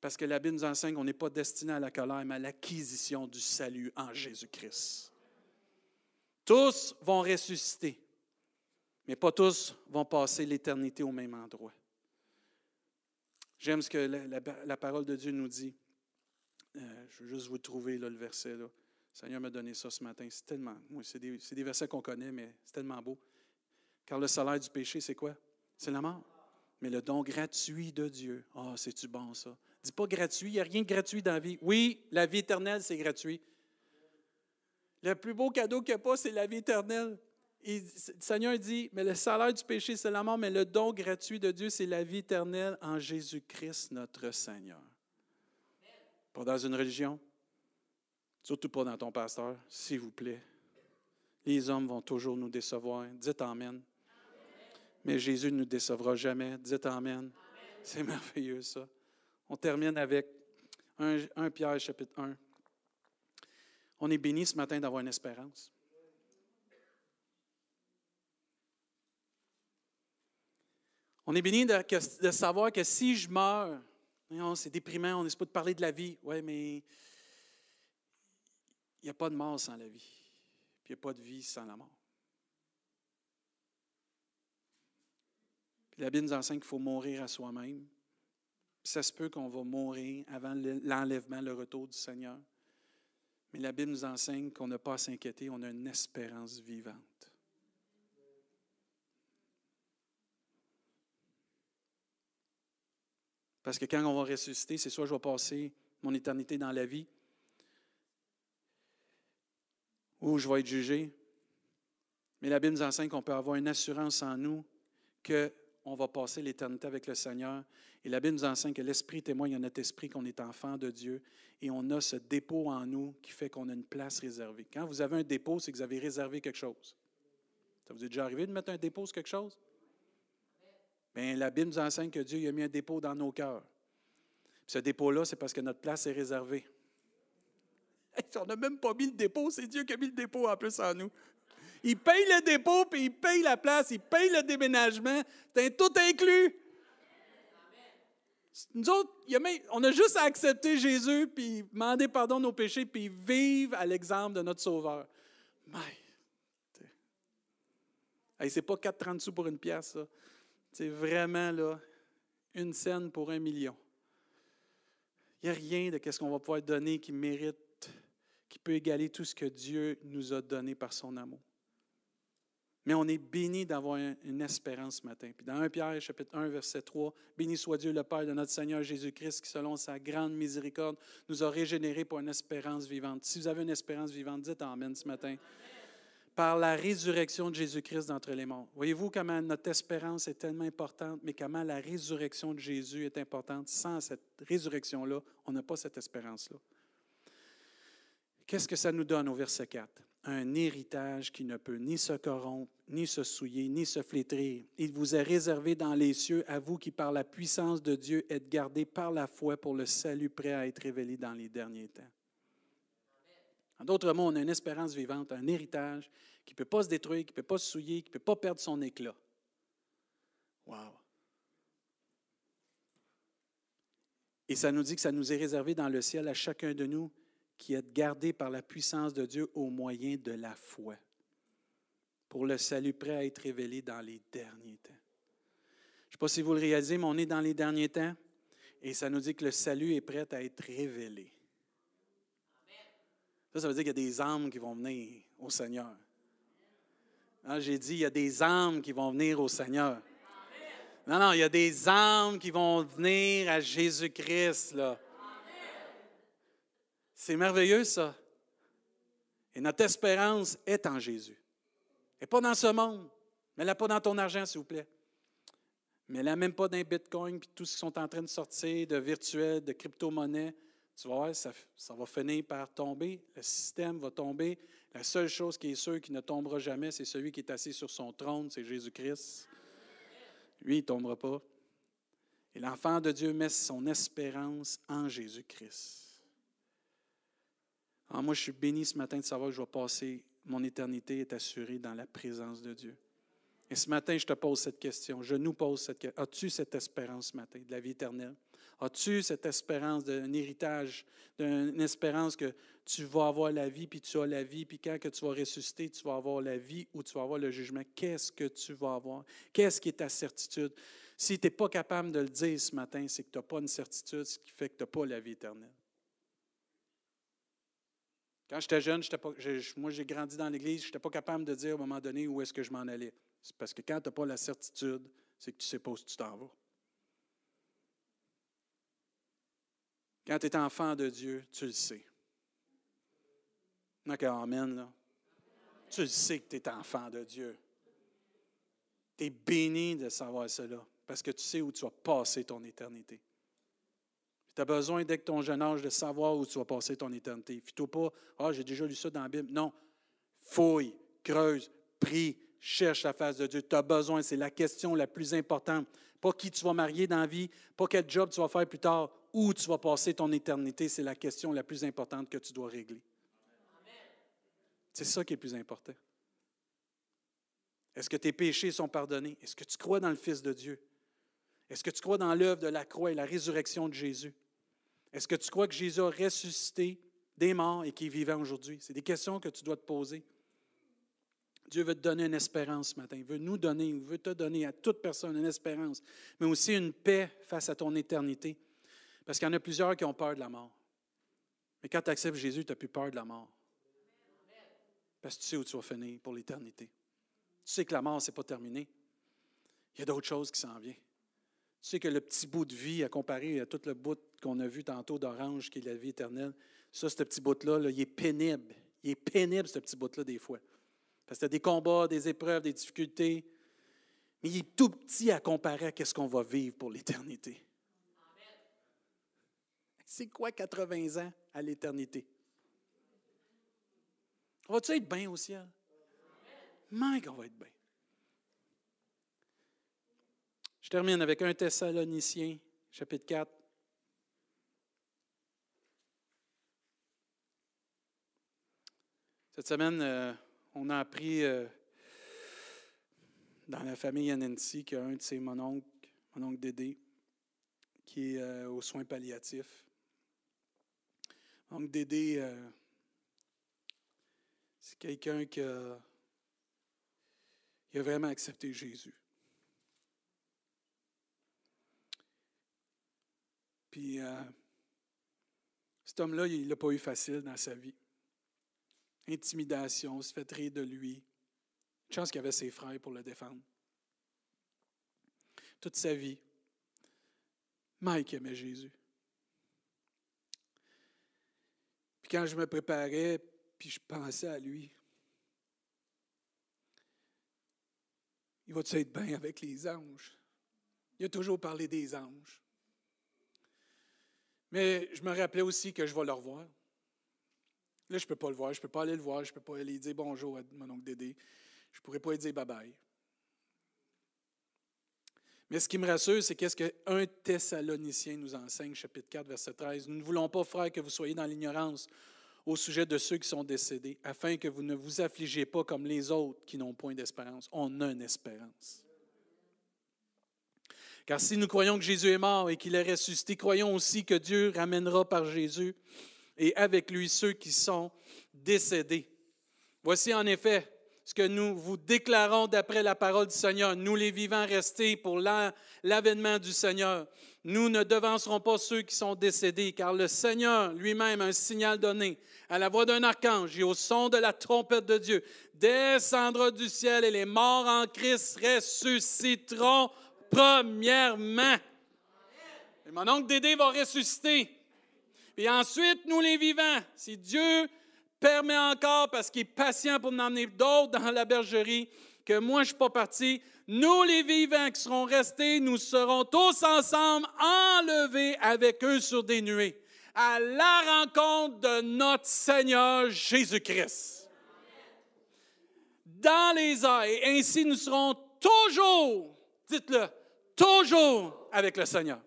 Speaker 1: Parce que la Bible nous enseigne qu'on n'est pas destiné à la colère, mais à l'acquisition du salut en Jésus-Christ. Tous vont ressusciter, mais pas tous vont passer l'éternité au même endroit. J'aime ce que la, parole de Dieu nous dit. Euh, je veux juste vous trouver le verset. Le Seigneur m'a donné ça ce matin. C'est tellement. des, versets qu'on connaît, mais c'est tellement beau. Car le salaire du péché, c'est quoi? C'est la mort mais le don gratuit de Dieu. Ah, c'est-tu bon ça? Dis pas gratuit, il n'y a rien de gratuit dans la vie. Oui, la vie éternelle, c'est gratuit. Le plus beau cadeau qu'il n'y a pas, c'est la vie éternelle. le Seigneur dit, mais le salaire du péché, c'est la mort, mais le don gratuit de Dieu, c'est la vie éternelle en Jésus-Christ, notre Seigneur. Pas dans une religion, surtout pas dans ton pasteur, s'il vous plaît. Les hommes vont toujours nous décevoir. Dites Amen mais Jésus ne nous décevra jamais. Dites Amen. C'est merveilleux ça. On termine avec 1, Pierre chapitre 1. On est béni ce matin d'avoir une espérance. On est béni de, savoir que si je meurs, c'est déprimant, on n'est pas de parler de la vie. Oui, mais il n'y a pas de mort sans la vie, puis il n'y a pas de vie sans la mort. La Bible nous enseigne qu'il faut mourir à soi-même. ça se peut qu'on va mourir avant l'enlèvement, le retour du Seigneur. Mais la Bible nous enseigne qu'on n'a pas à s'inquiéter, on a une espérance vivante. Parce que quand on va ressusciter, c'est soit je vais passer mon éternité dans la vie, ou je vais être jugé. Mais la Bible nous enseigne qu'on peut avoir une assurance en nous qu'on va passer l'éternité avec le Seigneur. Et la Bible nous enseigne que l'Esprit témoigne à notre esprit qu'on est enfant de Dieu et on a ce dépôt en nous qui fait qu'on a une place réservée. Quand vous avez un dépôt, c'est que vous avez réservé quelque chose. Ça vous est déjà arrivé de mettre un dépôt sur quelque chose? Bien, la Bible nous enseigne que Dieu a mis un dépôt dans nos cœurs. ce dépôt-là, c'est parce que notre place est réservée. on n'a même pas mis le dépôt, c'est Dieu qui a mis le dépôt en plus en nous. Il paye le dépôt, puis il paye la place, il paye le déménagement. C'est tout inclus. Nous autres, on a juste à accepter Jésus, puis demander pardon de nos péchés, puis vivre à l'exemple de notre Sauveur. Mais, c'est pas 4,30 sous pour une pièce. C'est vraiment là, une scène pour un million. Il n'y a rien de ce qu'on va pouvoir donner qui mérite, qui peut égaler tout ce que Dieu nous a donné par son amour. Mais on est béni d'avoir une espérance ce matin. Puis dans 1 Pierre, chapitre 1, verset 3, Béni soit Dieu, le Père de notre Seigneur Jésus-Christ, qui, selon sa grande miséricorde, nous a régénérés pour une espérance vivante. Si vous avez une espérance vivante, dites Amen ce matin. Par la résurrection de Jésus-Christ d'entre les morts. Voyez-vous comment notre espérance est tellement importante, mais comment la résurrection de Jésus est importante? Sans cette résurrection-là, on n'a pas cette espérance-là. Qu'est-ce que ça nous donne au verset 4? Un héritage qui ne peut ni se corrompre, ni se souiller, ni se flétrir. Il vous est réservé dans les cieux, à vous qui, par la puissance de Dieu, êtes gardés par la foi pour le salut prêt à être révélé dans les derniers temps. En d'autres mots, on a une espérance vivante, un héritage qui ne peut pas se détruire, qui ne peut pas se souiller, qui ne peut pas perdre son éclat. Wow! Et ça nous dit que ça nous est réservé dans le ciel à chacun de nous qui êtes gardés par la puissance de Dieu au moyen de la foi, pour le salut prêt à être révélé dans les derniers temps. Je ne sais pas si vous le réalisez, mais on est dans les derniers temps et ça nous dit que le salut est prêt à être révélé. Ça, ça veut dire qu'il y a des âmes qui vont venir au Seigneur. Ah, j'ai dit, il y a des âmes qui vont venir au Seigneur. Non, non, il y a des âmes qui vont venir à Jésus-Christ, là. C'est merveilleux, ça. Et notre espérance est en Jésus. Et pas dans ce monde. Mets-la pas dans ton argent, s'il vous plaît. Mets-la même pas dans les bitcoins puis tout ce qui sont en train de sortir de virtuel, de crypto-monnaie. Tu vas voir, ça, ça, va finir par tomber. Le système va tomber. La seule chose qui est sûre qui ne tombera jamais, c'est celui qui est assis sur son trône, c'est Jésus-Christ. Lui, il ne tombera pas. Et l'enfant de Dieu met son espérance en Jésus-Christ. Ah, moi, je suis béni ce matin de savoir que je vais passer, mon éternité est assurée dans la présence de Dieu. Et ce matin, je te pose cette question, je nous pose cette question. As-tu cette espérance ce matin de la vie éternelle? As-tu cette espérance d'un héritage, d'une espérance que tu vas avoir la vie, puis tu as la vie, puis quand que tu vas ressusciter, tu vas avoir la vie ou tu vas avoir le jugement? Qu'est-ce que tu vas avoir? Qu'est-ce qui est ta certitude? Si tu n'es pas capable de le dire ce matin, c'est que tu n'as pas une certitude, ce qui fait que tu n'as pas la vie éternelle. Quand j'étais jeune, moi j'ai grandi dans l'Église, je n'étais pas capable de dire à un moment donné où est-ce que je m'en allais. C'est parce que quand tu n'as pas la certitude, c'est que tu sais pas où tu t'en vas. Quand tu es enfant de Dieu, tu le sais. D'accord, Amen, là. Tu le sais que tu es enfant de Dieu. Tu es béni de savoir cela, parce que tu sais où tu vas passer ton éternité. Tu as besoin, dès que ton jeune âge, de savoir où tu vas passer ton éternité. Fais-toi pas, ah, j'ai déjà lu ça dans la Bible. Non. Fouille, creuse, prie, cherche la face de Dieu. Tu as besoin, c'est la question la plus importante. Pas qui tu vas marier dans la vie, pas quel job tu vas faire plus tard, où tu vas passer ton éternité, c'est la question la plus importante que tu dois régler. C'est ça qui est le plus important. Est-ce que tes péchés sont pardonnés? Est-ce que tu crois dans le Fils de Dieu? Est-ce que tu crois dans l'œuvre de la croix et la résurrection de Jésus? Est-ce que tu crois que Jésus a ressuscité des morts et qui est vivant aujourd'hui? C'est des questions que tu dois te poser. Dieu veut te donner une espérance ce matin. Il veut nous donner, il veut te donner à toute personne une espérance, mais aussi une paix face à ton éternité. Parce qu'il y en a plusieurs qui ont peur de la mort. Mais quand tu acceptes Jésus, tu n'as plus peur de la mort. Parce que tu sais où tu vas finir pour l'éternité. Tu sais que la mort, ce n'est pas terminé. Il y a d'autres choses qui s'en viennent. Tu sais que le petit bout de vie, à comparer à tout le bout qu'on a vu tantôt d'orange, qui est la vie éternelle, ça, ce petit bout-là, là, il est pénible. Il est pénible, ce petit bout-là, des fois. Parce que tu as des combats, des épreuves, des difficultés. Mais il est tout petit à comparer à ce qu'on va vivre pour l'éternité. C'est quoi 80 ans à l'éternité? On va-tu être bien au ciel? Mike, on va être bien. Je termine avec un Thessalonicien, chapitre 4. Cette semaine, euh, on a appris euh, dans la famille Yanensi qu'il y a un de ses mononcles, mon oncle Dédé, qui est euh, aux soins palliatifs. Donc, Dédé, c'est quelqu'un qui a vraiment accepté Jésus. Puis, cet homme-là, il n'a pas eu facile dans sa vie intimidation, se fait rire de lui. Une chance qu'il avait ses frères pour le défendre. Toute sa vie, Mike aimait Jésus. Puis quand je me préparais, puis je pensais à lui, il va-tu être bien avec les anges? Il a toujours parlé des anges. Mais je me rappelais aussi que je vais le revoir. Là, je ne peux pas le voir, je ne peux pas aller le voir, je ne peux pas aller dire bonjour à mon oncle Dédé. Je ne pourrais pas lui dire bye-bye. Mais ce qui me rassure, c'est qu'est-ce qu'un Thessalonicien nous enseigne, chapitre 4, verset 13. Nous ne voulons pas, frère, que vous soyez dans l'ignorance au sujet de ceux qui sont décédés, afin que vous ne vous affligez pas comme les autres qui n'ont point d'espérance. On a une espérance. Car si nous croyons que Jésus est mort et qu'il est ressuscité, croyons aussi que Dieu ramènera par Jésus et avec lui ceux qui sont décédés. Voici en effet ce que nous vous déclarons d'après la parole du Seigneur. Nous les vivants restés pour l'avènement du Seigneur. Nous ne devancerons pas ceux qui sont décédés, car le Seigneur lui-même a un signal donné à la voix d'un archange et au son de la trompette de Dieu descendra du ciel et les morts en Christ ressusciteront premièrement. Et mon oncle Dédé va ressusciter. Et ensuite, nous les vivants, si Dieu permet encore, parce qu'il est patient pour nous emmener d'autres dans la bergerie, que moi je ne suis pas parti, nous les vivants qui seront restés, nous serons tous ensemble enlevés avec eux sur des nuées à la rencontre de notre Seigneur Jésus-Christ. Dans les airs, et ainsi nous serons toujours, dites-le, toujours avec le Seigneur.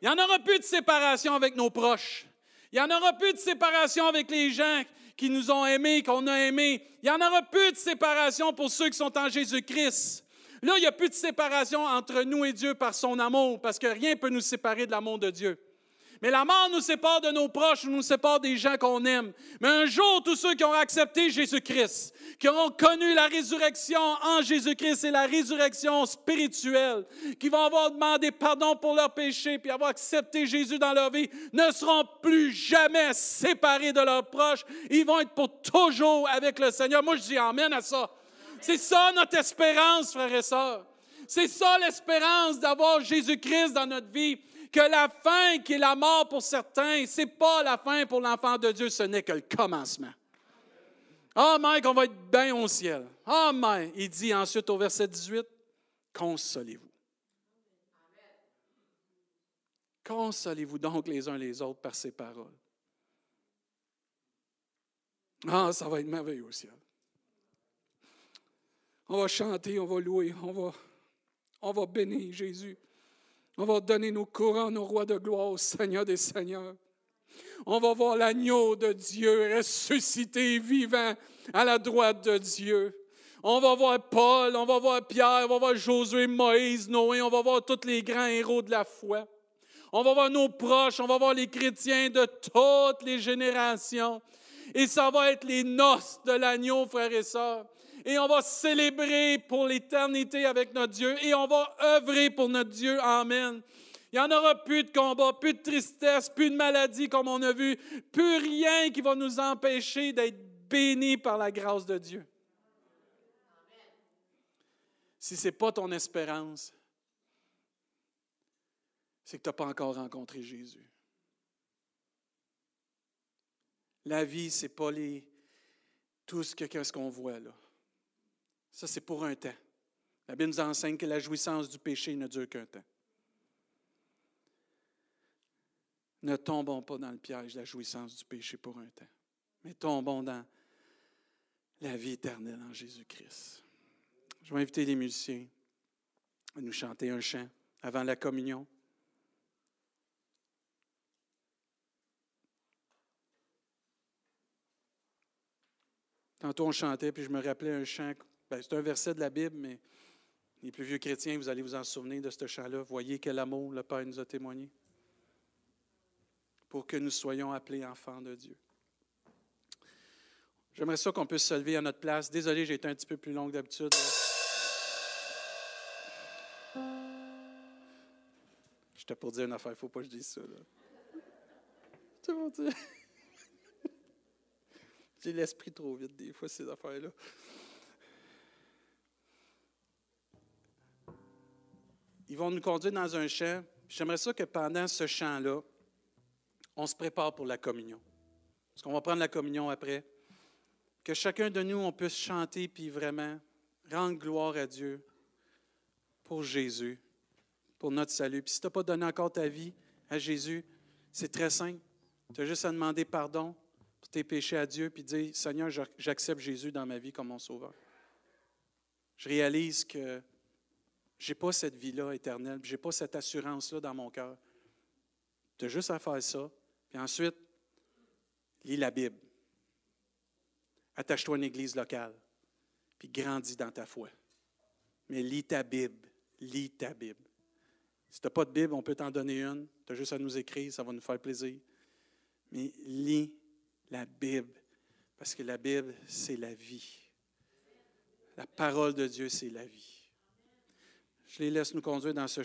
Speaker 1: Il n'y en aura plus de séparation avec nos proches. Il n'y en aura plus de séparation avec les gens qui nous ont aimés, qu'on a aimés. Il n'y en aura plus de séparation pour ceux qui sont en Jésus-Christ. Là, il n'y a plus de séparation entre nous et Dieu par son amour, parce que rien ne peut nous séparer de l'amour de Dieu. Mais la mort nous sépare de nos proches, nous sépare des gens qu'on aime. Mais un jour, tous ceux qui ont accepté Jésus-Christ, qui auront connu la résurrection en Jésus-Christ et la résurrection spirituelle, qui vont avoir demandé pardon pour leurs péchés, puis avoir accepté Jésus dans leur vie, ne seront plus jamais séparés de leurs proches. Ils vont être pour toujours avec le Seigneur. Moi, je dis Amen à ça. C'est ça notre espérance, frères et sœurs. C'est ça l'espérance d'avoir Jésus-Christ dans notre vie que la fin qui est la mort pour certains, ce n'est pas la fin pour l'enfant de Dieu, ce n'est que le commencement. Ah, Mike, on va être bien au ciel. Mike. Il dit ensuite au verset 18, consolez-vous. Consolez-vous donc les uns les autres par ces paroles. Ah, ça va être merveilleux au ciel. On va chanter, on va louer, on va bénir Jésus. On va donner nos couronnes au roi de gloire, au Seigneur des Seigneurs. On va voir l'agneau de Dieu ressuscité, vivant à la droite de Dieu. On va voir Paul, on va voir Pierre, on va voir Josué, Moïse, Noé, on va voir tous les grands héros de la foi. On va voir nos proches, on va voir les chrétiens de toutes les générations. Et ça va être les noces de l'agneau, frères et sœurs. Et on va célébrer pour l'éternité avec notre Dieu. Et on va œuvrer pour notre Dieu. Amen. Il n'y en aura plus de combat, plus de tristesse, plus de maladie comme on a vu, plus rien qui va nous empêcher d'être bénis par la grâce de Dieu. Si ce n'est pas ton espérance, c'est que tu n'as pas encore rencontré Jésus. La vie, ce n'est pas les, tout ce qu'on voit là. Ça, c'est pour un temps. La Bible nous enseigne que la jouissance du péché ne dure qu'un temps. Ne tombons pas dans le piège de la jouissance du péché pour un temps, mais tombons dans la vie éternelle en Jésus-Christ. Je vais inviter les musiciens à nous chanter un chant avant la communion. Tantôt, on chantait, puis je me rappelais un chant. Ben, c'est un verset de la Bible, mais les plus vieux chrétiens, vous allez vous en souvenir de ce chant-là. Voyez quel amour le Père nous a témoigné pour que nous soyons appelés enfants de Dieu. J'aimerais ça qu'on puisse se lever à notre place. Désolé, j'ai été un petit peu plus long que d'habitude. J'étais pour dire une affaire, il ne faut pas que je dise ça. J'ai l'esprit trop vite des fois, ces affaires-là. Ils vont nous conduire dans un champ. J'aimerais ça que pendant ce chant-là, on se prépare pour la communion. Parce qu'on va prendre la communion après. Que chacun de nous, on puisse chanter puis vraiment rendre gloire à Dieu pour Jésus, pour notre salut. Puis si tu n'as pas donné encore ta vie à Jésus, c'est très simple. Tu as juste à demander pardon pour tes péchés à Dieu, puis dire, Seigneur, j'accepte Jésus dans ma vie comme mon sauveur. Je réalise que je n'ai pas cette vie-là éternelle, je n'ai pas cette assurance-là dans mon cœur. Tu as juste à faire ça, puis ensuite, lis la Bible. Attache-toi à une église locale, puis grandis dans ta foi. Mais lis ta Bible, lis ta Bible. Si tu n'as pas de Bible, on peut t'en donner une. Tu as juste à nous écrire, ça va nous faire plaisir. Mais lis la Bible, parce que la Bible, c'est la vie. La parole de Dieu, c'est la vie. Je les laisse nous conduire dans ce